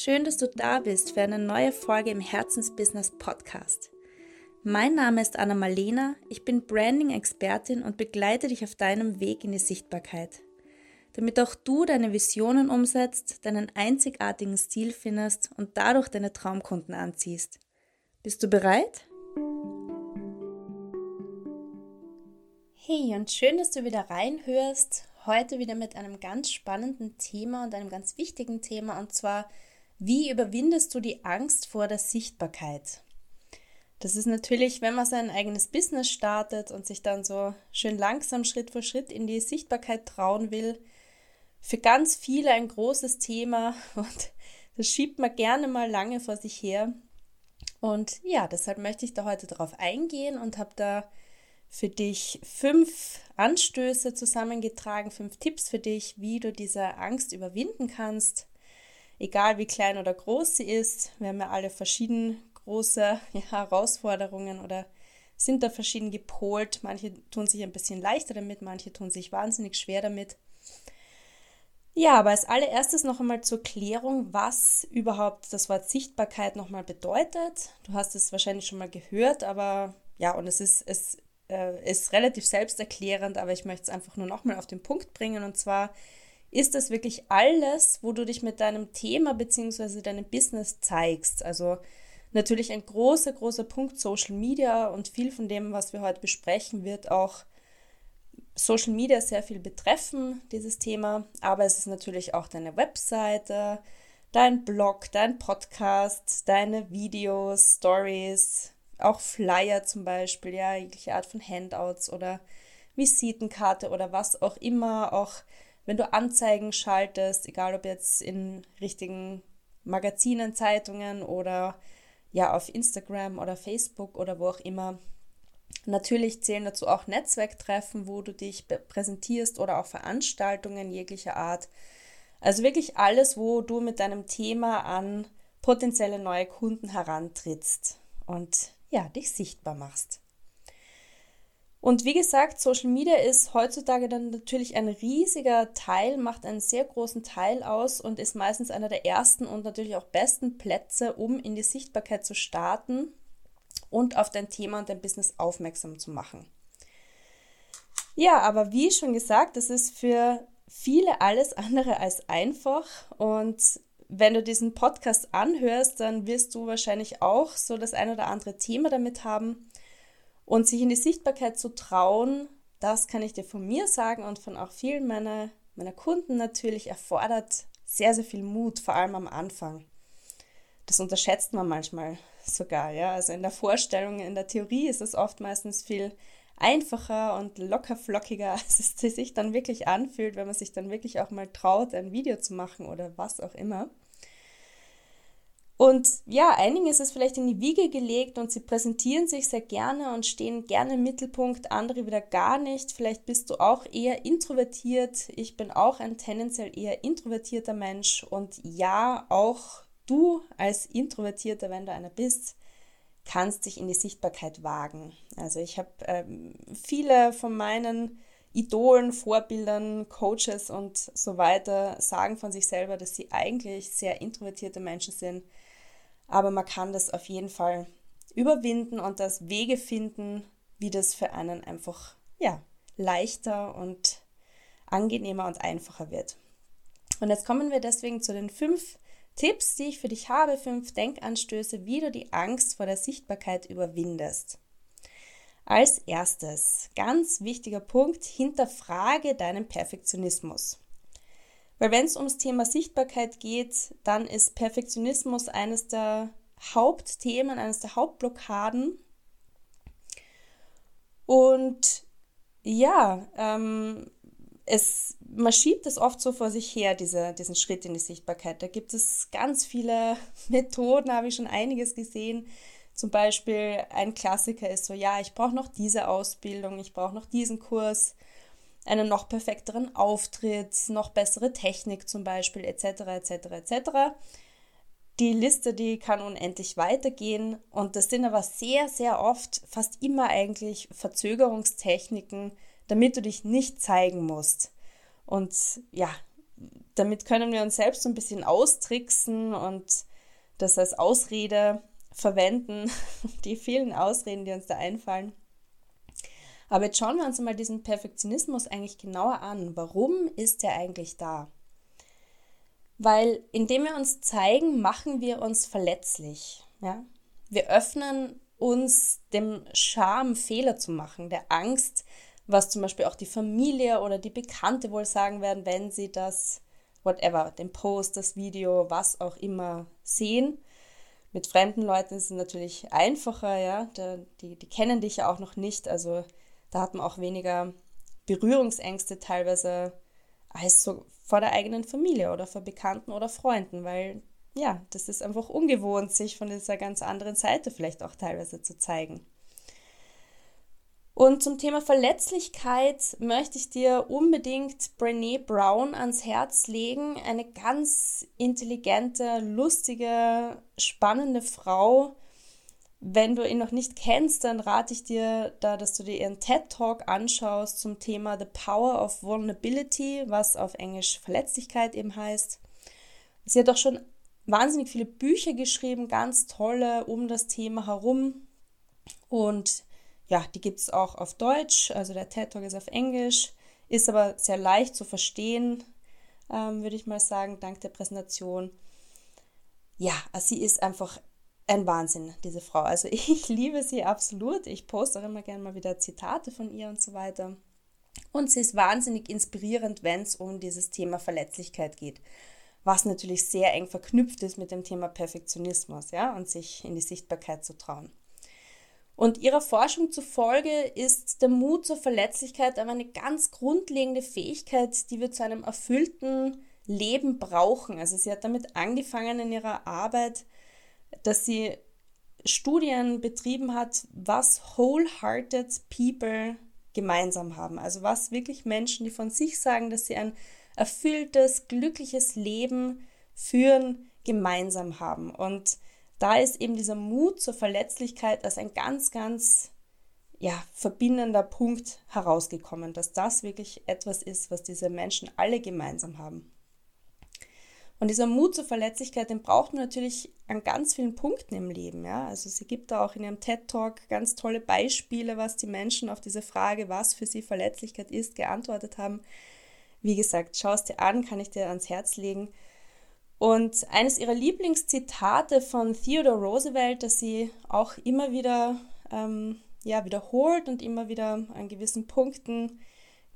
Schön, dass du da bist für eine neue Folge im Herzensbusiness Podcast. Mein Name ist Anna Malena, ich bin Branding-Expertin und begleite dich auf deinem Weg in die Sichtbarkeit. Damit auch du deine Visionen umsetzt, deinen einzigartigen Stil findest und dadurch deine Traumkunden anziehst. Bist du bereit? Hey und schön, dass du wieder reinhörst. Heute wieder mit einem ganz spannenden Thema und einem ganz wichtigen Thema und zwar, wie überwindest du die Angst vor der Sichtbarkeit? Das ist natürlich, wenn man sein eigenes Business startet und sich dann so schön langsam Schritt für Schritt in die Sichtbarkeit trauen will, für ganz viele ein großes Thema und das schiebt man gerne mal lange vor sich her. Und ja, deshalb möchte ich da heute darauf eingehen und habe da für dich fünf Anstöße zusammengetragen, fünf Tipps für dich, wie du diese Angst überwinden kannst. Egal wie klein oder groß sie ist, wir haben ja alle verschieden große ja, Herausforderungen oder sind da verschieden gepolt. Manche tun sich ein bisschen leichter damit, manche tun sich wahnsinnig schwer damit. Ja, aber als allererstes noch einmal zur Klärung, was überhaupt das Wort Sichtbarkeit nochmal bedeutet. Du hast es wahrscheinlich schon mal gehört, aber ja, und es ist, es äh, ist relativ selbsterklärend, aber ich möchte es einfach nur nochmal auf den Punkt bringen. Und zwar ist das wirklich alles, wo du dich mit deinem Thema bzw. deinem Business zeigst. Also Natürlich ein großer, großer Punkt Social Media und viel von dem, was wir heute besprechen, wird auch Social Media sehr viel betreffen, dieses Thema. Aber es ist natürlich auch deine Webseite, dein Blog, dein Podcast, deine Videos, Stories, auch Flyer zum Beispiel, ja, jegliche Art von Handouts oder Visitenkarte oder was auch immer, auch wenn du Anzeigen schaltest, egal ob jetzt in richtigen Magazinen, Zeitungen oder ja auf Instagram oder Facebook oder wo auch immer. Natürlich zählen dazu auch Netzwerktreffen, wo du dich präsentierst oder auch Veranstaltungen jeglicher Art. Also wirklich alles, wo du mit deinem Thema an potenzielle neue Kunden herantrittst und ja, dich sichtbar machst. Und wie gesagt, Social Media ist heutzutage dann natürlich ein riesiger Teil, macht einen sehr großen Teil aus und ist meistens einer der ersten und natürlich auch besten Plätze, um in die Sichtbarkeit zu starten und auf dein Thema und dein Business aufmerksam zu machen. Ja, aber wie schon gesagt, das ist für viele alles andere als einfach und wenn du diesen Podcast anhörst, dann wirst du wahrscheinlich auch so das ein oder andere Thema damit haben und sich in die Sichtbarkeit zu trauen, das kann ich dir von mir sagen und von auch vielen meiner, meiner Kunden natürlich, erfordert sehr, sehr viel Mut, vor allem am Anfang. Das unterschätzt man manchmal sogar, ja. Also in der Vorstellung, in der Theorie ist es oft meistens viel einfacher und locker flockiger, als es sich dann wirklich anfühlt, wenn man sich dann wirklich auch mal traut, ein Video zu machen oder was auch immer. Und ja, einigen ist es vielleicht in die Wiege gelegt und sie präsentieren sich sehr gerne und stehen gerne im Mittelpunkt, andere wieder gar nicht. Vielleicht bist du auch eher introvertiert. Ich bin auch ein tendenziell eher introvertierter Mensch und ja, auch du als Introvertierter, wenn du einer bist, kannst dich in die Sichtbarkeit wagen. Also ich habe ähm, viele von meinen Idolen, Vorbildern, Coaches und so weiter sagen von sich selber, dass sie eigentlich sehr introvertierte Menschen sind aber man kann das auf jeden Fall überwinden und das Wege finden, wie das für einen einfach ja, leichter und angenehmer und einfacher wird. Und jetzt kommen wir deswegen zu den fünf Tipps, die ich für dich habe, fünf Denkanstöße, wie du die Angst vor der Sichtbarkeit überwindest. Als erstes, ganz wichtiger Punkt, hinterfrage deinen Perfektionismus. Weil wenn es ums Thema Sichtbarkeit geht, dann ist Perfektionismus eines der Hauptthemen, eines der Hauptblockaden. Und ja, ähm, es, man schiebt es oft so vor sich her, diese, diesen Schritt in die Sichtbarkeit. Da gibt es ganz viele Methoden, habe ich schon einiges gesehen. Zum Beispiel ein Klassiker ist so, ja, ich brauche noch diese Ausbildung, ich brauche noch diesen Kurs einen noch perfekteren Auftritt, noch bessere Technik zum Beispiel, etc., etc., etc. Die Liste, die kann unendlich weitergehen und das sind aber sehr, sehr oft, fast immer eigentlich Verzögerungstechniken, damit du dich nicht zeigen musst. Und ja, damit können wir uns selbst so ein bisschen austricksen und das als Ausrede verwenden, die vielen Ausreden, die uns da einfallen. Aber jetzt schauen wir uns mal diesen Perfektionismus eigentlich genauer an. Warum ist der eigentlich da? Weil indem wir uns zeigen, machen wir uns verletzlich. Ja? Wir öffnen uns dem Scham, Fehler zu machen, der Angst, was zum Beispiel auch die Familie oder die Bekannte wohl sagen werden, wenn sie das, whatever, den Post, das Video, was auch immer sehen. Mit fremden Leuten ist es natürlich einfacher, ja, die, die kennen dich ja auch noch nicht, also da hat man auch weniger Berührungsängste teilweise als so vor der eigenen Familie oder vor Bekannten oder Freunden, weil ja, das ist einfach ungewohnt, sich von dieser ganz anderen Seite vielleicht auch teilweise zu zeigen. Und zum Thema Verletzlichkeit möchte ich dir unbedingt Brené Brown ans Herz legen. Eine ganz intelligente, lustige, spannende Frau. Wenn du ihn noch nicht kennst, dann rate ich dir da, dass du dir ihren TED Talk anschaust zum Thema The Power of Vulnerability, was auf Englisch Verletzlichkeit eben heißt. Sie hat auch schon wahnsinnig viele Bücher geschrieben, ganz tolle um das Thema herum. Und ja, die gibt es auch auf Deutsch. Also der TED Talk ist auf Englisch, ist aber sehr leicht zu verstehen, ähm, würde ich mal sagen, dank der Präsentation. Ja, sie ist einfach ein Wahnsinn, diese Frau. Also ich liebe sie absolut. Ich poste auch immer gerne mal wieder Zitate von ihr und so weiter. Und sie ist wahnsinnig inspirierend, wenn es um dieses Thema Verletzlichkeit geht was natürlich sehr eng verknüpft ist mit dem Thema Perfektionismus, ja, und sich in die Sichtbarkeit zu trauen. Und ihrer Forschung zufolge ist der Mut zur Verletzlichkeit aber eine ganz grundlegende Fähigkeit, die wir zu einem erfüllten Leben brauchen. Also sie hat damit angefangen in ihrer Arbeit, dass sie Studien betrieben hat, was wholehearted people gemeinsam haben. Also was wirklich Menschen, die von sich sagen, dass sie ein erfülltes, glückliches Leben führen, gemeinsam haben. Und da ist eben dieser Mut zur Verletzlichkeit als ein ganz, ganz ja, verbindender Punkt herausgekommen, dass das wirklich etwas ist, was diese Menschen alle gemeinsam haben. Und dieser Mut zur Verletzlichkeit, den braucht man natürlich an ganz vielen Punkten im Leben. Ja? Also sie gibt da auch in ihrem TED Talk ganz tolle Beispiele, was die Menschen auf diese Frage, was für sie Verletzlichkeit ist, geantwortet haben. Wie gesagt, schau es dir an, kann ich dir ans Herz legen. Und eines ihrer Lieblingszitate von Theodore Roosevelt, das sie auch immer wieder ähm, ja, wiederholt und immer wieder an gewissen Punkten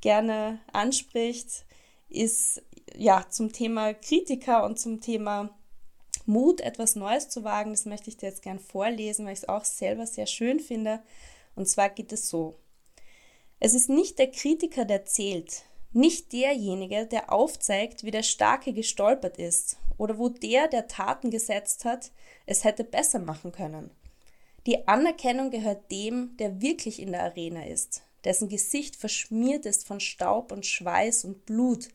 gerne anspricht, ist ja zum Thema Kritiker und zum Thema Mut, etwas Neues zu wagen. Das möchte ich dir jetzt gern vorlesen, weil ich es auch selber sehr schön finde. Und zwar geht es so. Es ist nicht der Kritiker, der zählt, nicht derjenige, der aufzeigt, wie der Starke gestolpert ist oder wo der, der Taten gesetzt hat, es hätte besser machen können. Die Anerkennung gehört dem, der wirklich in der Arena ist, dessen Gesicht verschmiert ist von Staub und Schweiß und Blut,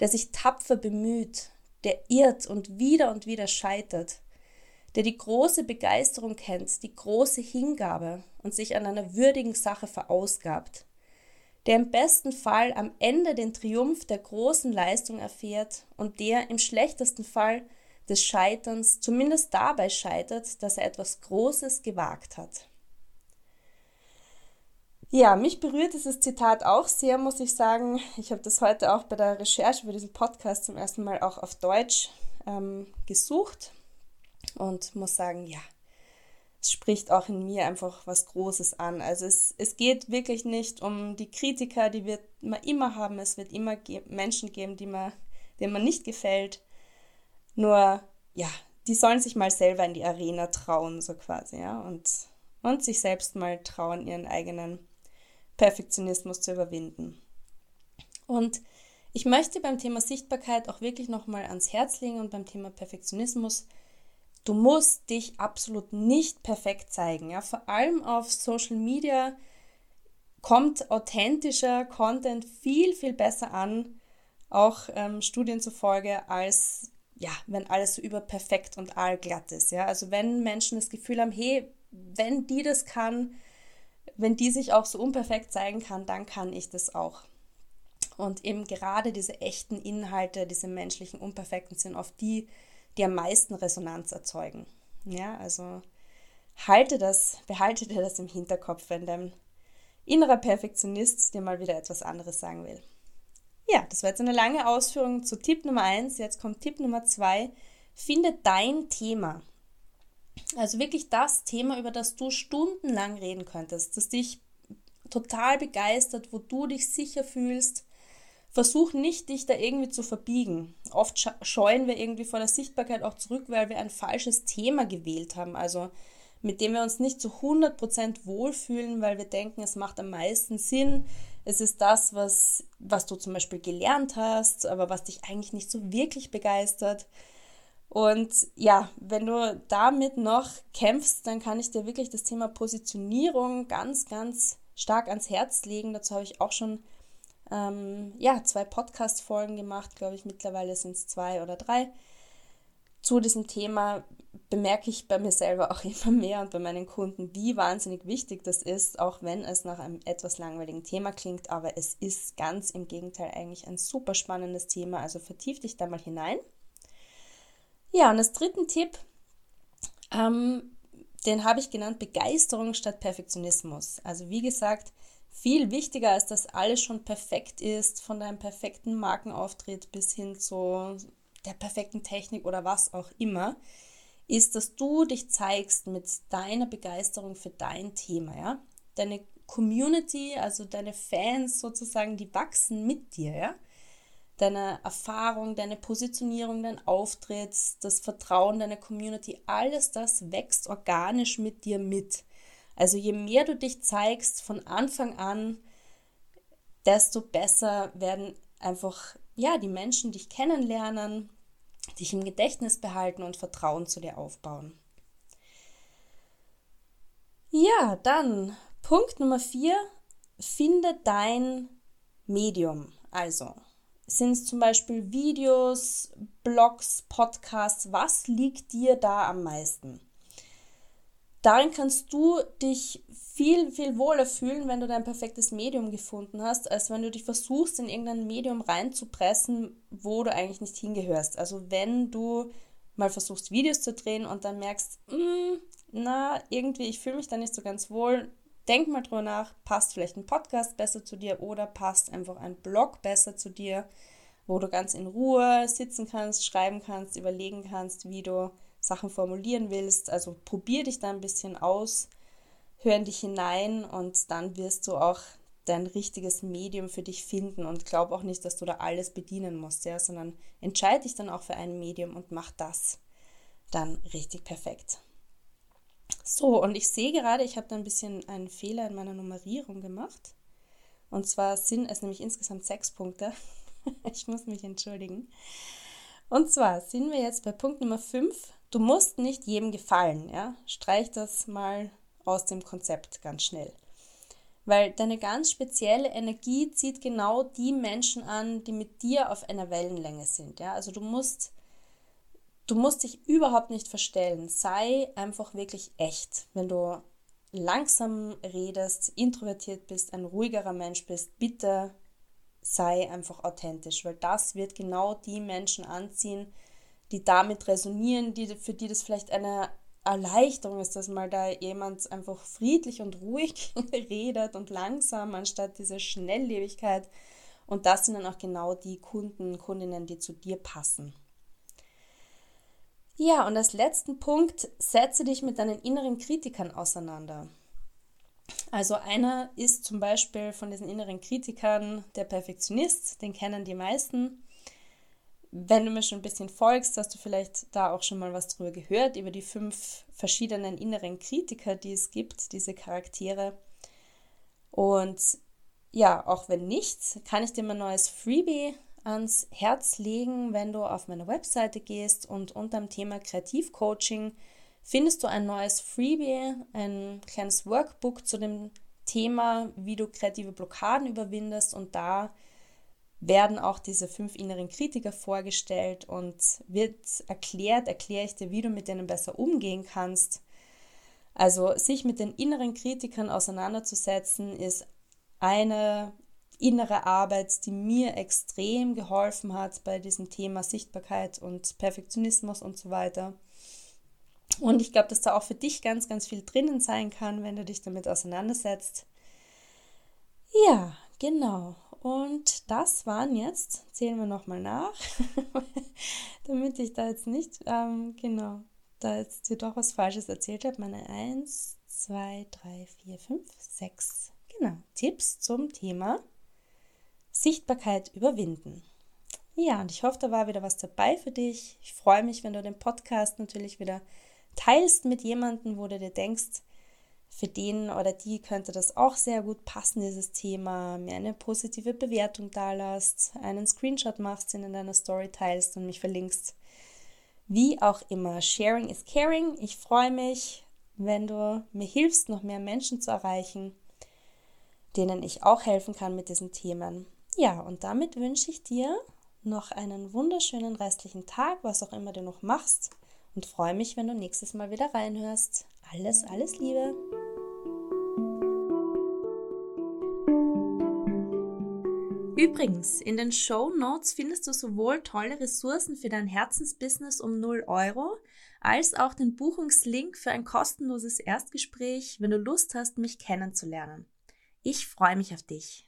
der sich tapfer bemüht, der irrt und wieder und wieder scheitert, der die große Begeisterung kennt, die große Hingabe und sich an einer würdigen Sache verausgabt, der im besten Fall am Ende den Triumph der großen Leistung erfährt und der im schlechtesten Fall des Scheiterns zumindest dabei scheitert, dass er etwas Großes gewagt hat. Ja, mich berührt dieses Zitat auch sehr, muss ich sagen. Ich habe das heute auch bei der Recherche für diesen Podcast zum ersten Mal auch auf Deutsch ähm, gesucht und muss sagen, ja, es spricht auch in mir einfach was Großes an. Also es, es geht wirklich nicht um die Kritiker, die wird man immer haben. Es wird immer ge Menschen geben, die man, denen man nicht gefällt. Nur, ja, die sollen sich mal selber in die Arena trauen, so quasi, ja, und, und sich selbst mal trauen, ihren eigenen Perfektionismus zu überwinden. Und ich möchte beim Thema Sichtbarkeit auch wirklich nochmal ans Herz legen und beim Thema Perfektionismus Du musst dich absolut nicht perfekt zeigen. Ja? Vor allem auf Social Media kommt authentischer Content viel, viel besser an, auch ähm, Studien zufolge, als ja, wenn alles so überperfekt und allglatt ist. Ja? Also wenn Menschen das Gefühl haben, hey, wenn die das kann, wenn die sich auch so unperfekt zeigen kann, dann kann ich das auch. Und eben gerade diese echten Inhalte, diese menschlichen Unperfekten sind oft die, die am meisten Resonanz erzeugen. Ja, also halte das, behalte dir das im Hinterkopf, wenn dein innerer Perfektionist dir mal wieder etwas anderes sagen will. Ja, das war jetzt eine lange Ausführung zu Tipp Nummer 1. Jetzt kommt Tipp Nummer 2. Finde dein Thema. Also wirklich das Thema, über das du stundenlang reden könntest, das dich total begeistert, wo du dich sicher fühlst. Versuch nicht, dich da irgendwie zu verbiegen. Oft scheuen wir irgendwie vor der Sichtbarkeit auch zurück, weil wir ein falsches Thema gewählt haben. Also mit dem wir uns nicht zu 100% wohlfühlen, weil wir denken, es macht am meisten Sinn. Es ist das, was, was du zum Beispiel gelernt hast, aber was dich eigentlich nicht so wirklich begeistert. Und ja, wenn du damit noch kämpfst, dann kann ich dir wirklich das Thema Positionierung ganz, ganz stark ans Herz legen. Dazu habe ich auch schon ähm, ja, zwei Podcast-Folgen gemacht, glaube ich, mittlerweile sind es zwei oder drei. Zu diesem Thema bemerke ich bei mir selber auch immer mehr und bei meinen Kunden, wie wahnsinnig wichtig das ist, auch wenn es nach einem etwas langweiligen Thema klingt, aber es ist ganz im Gegenteil eigentlich ein super spannendes Thema, also vertief dich da mal hinein. Ja, und als dritten Tipp, ähm, den habe ich genannt Begeisterung statt Perfektionismus. Also wie gesagt, viel wichtiger als dass alles schon perfekt ist, von deinem perfekten Markenauftritt bis hin zu der perfekten Technik oder was auch immer, ist, dass du dich zeigst mit deiner Begeisterung für dein Thema, ja? Deine Community, also deine Fans sozusagen, die wachsen mit dir, ja? Deine Erfahrung, deine Positionierung, dein Auftritt, das Vertrauen deiner Community, alles das wächst organisch mit dir mit. Also je mehr du dich zeigst von Anfang an, desto besser werden einfach ja die Menschen dich kennenlernen, dich im Gedächtnis behalten und Vertrauen zu dir aufbauen. Ja, dann Punkt Nummer vier, finde dein Medium. Also sind es zum Beispiel Videos, Blogs, Podcasts, was liegt dir da am meisten? Darin kannst du dich viel, viel wohler fühlen, wenn du dein perfektes Medium gefunden hast, als wenn du dich versuchst, in irgendein Medium reinzupressen, wo du eigentlich nicht hingehörst. Also wenn du mal versuchst, Videos zu drehen und dann merkst, mm, na, irgendwie, ich fühle mich da nicht so ganz wohl, denk mal drüber nach, passt vielleicht ein Podcast besser zu dir oder passt einfach ein Blog besser zu dir, wo du ganz in Ruhe sitzen kannst, schreiben kannst, überlegen kannst, wie du Sachen formulieren willst. Also probier dich da ein bisschen aus, hör in dich hinein und dann wirst du auch dein richtiges Medium für dich finden und glaub auch nicht, dass du da alles bedienen musst, ja, sondern entscheide dich dann auch für ein Medium und mach das dann richtig perfekt. So, und ich sehe gerade, ich habe da ein bisschen einen Fehler in meiner Nummerierung gemacht. Und zwar sind es nämlich insgesamt sechs Punkte. ich muss mich entschuldigen. Und zwar sind wir jetzt bei Punkt Nummer 5. Du musst nicht jedem gefallen, ja? Streich das mal aus dem Konzept ganz schnell. Weil deine ganz spezielle Energie zieht genau die Menschen an, die mit dir auf einer Wellenlänge sind, ja? Also du musst du musst dich überhaupt nicht verstellen. Sei einfach wirklich echt. Wenn du langsam redest, introvertiert bist, ein ruhigerer Mensch bist, bitte sei einfach authentisch, weil das wird genau die Menschen anziehen, die damit resonieren, die, für die das vielleicht eine Erleichterung ist, dass mal da jemand einfach friedlich und ruhig redet und langsam, anstatt diese Schnelllebigkeit. Und das sind dann auch genau die Kunden, Kundinnen, die zu dir passen. Ja, und als letzten Punkt, setze dich mit deinen inneren Kritikern auseinander. Also einer ist zum Beispiel von diesen inneren Kritikern der Perfektionist, den kennen die meisten. Wenn du mir schon ein bisschen folgst, hast du vielleicht da auch schon mal was drüber gehört, über die fünf verschiedenen inneren Kritiker, die es gibt, diese Charaktere. Und ja, auch wenn nicht, kann ich dir mal ein neues Freebie ans Herz legen, wenn du auf meine Webseite gehst und unter dem Thema Kreativcoaching findest du ein neues Freebie, ein kleines Workbook zu dem Thema, wie du kreative Blockaden überwindest und da werden auch diese fünf inneren Kritiker vorgestellt und wird erklärt, erkläre ich dir, wie du mit denen besser umgehen kannst. Also sich mit den inneren Kritikern auseinanderzusetzen, ist eine innere Arbeit, die mir extrem geholfen hat bei diesem Thema Sichtbarkeit und Perfektionismus und so weiter. Und ich glaube, dass da auch für dich ganz, ganz viel drinnen sein kann, wenn du dich damit auseinandersetzt. Ja, genau. Und das waren jetzt, zählen wir nochmal nach, damit ich da jetzt nicht, ähm, genau, da jetzt dir doch was Falsches erzählt habe. Meine 1, 2, 3, 4, 5, 6, genau, Tipps zum Thema Sichtbarkeit überwinden. Ja, und ich hoffe, da war wieder was dabei für dich. Ich freue mich, wenn du den Podcast natürlich wieder teilst mit jemandem, wo du dir denkst, für den oder die könnte das auch sehr gut passen, dieses Thema, mir eine positive Bewertung da lässt, einen Screenshot machst, den in deiner Story teilst und mich verlinkst. Wie auch immer, Sharing is Caring. Ich freue mich, wenn du mir hilfst, noch mehr Menschen zu erreichen, denen ich auch helfen kann mit diesen Themen. Ja, und damit wünsche ich dir noch einen wunderschönen restlichen Tag, was auch immer du noch machst, und freue mich, wenn du nächstes Mal wieder reinhörst. Alles, alles Liebe! Übrigens, in den Show Notes findest du sowohl tolle Ressourcen für dein Herzensbusiness um 0 Euro, als auch den Buchungslink für ein kostenloses Erstgespräch, wenn du Lust hast, mich kennenzulernen. Ich freue mich auf dich.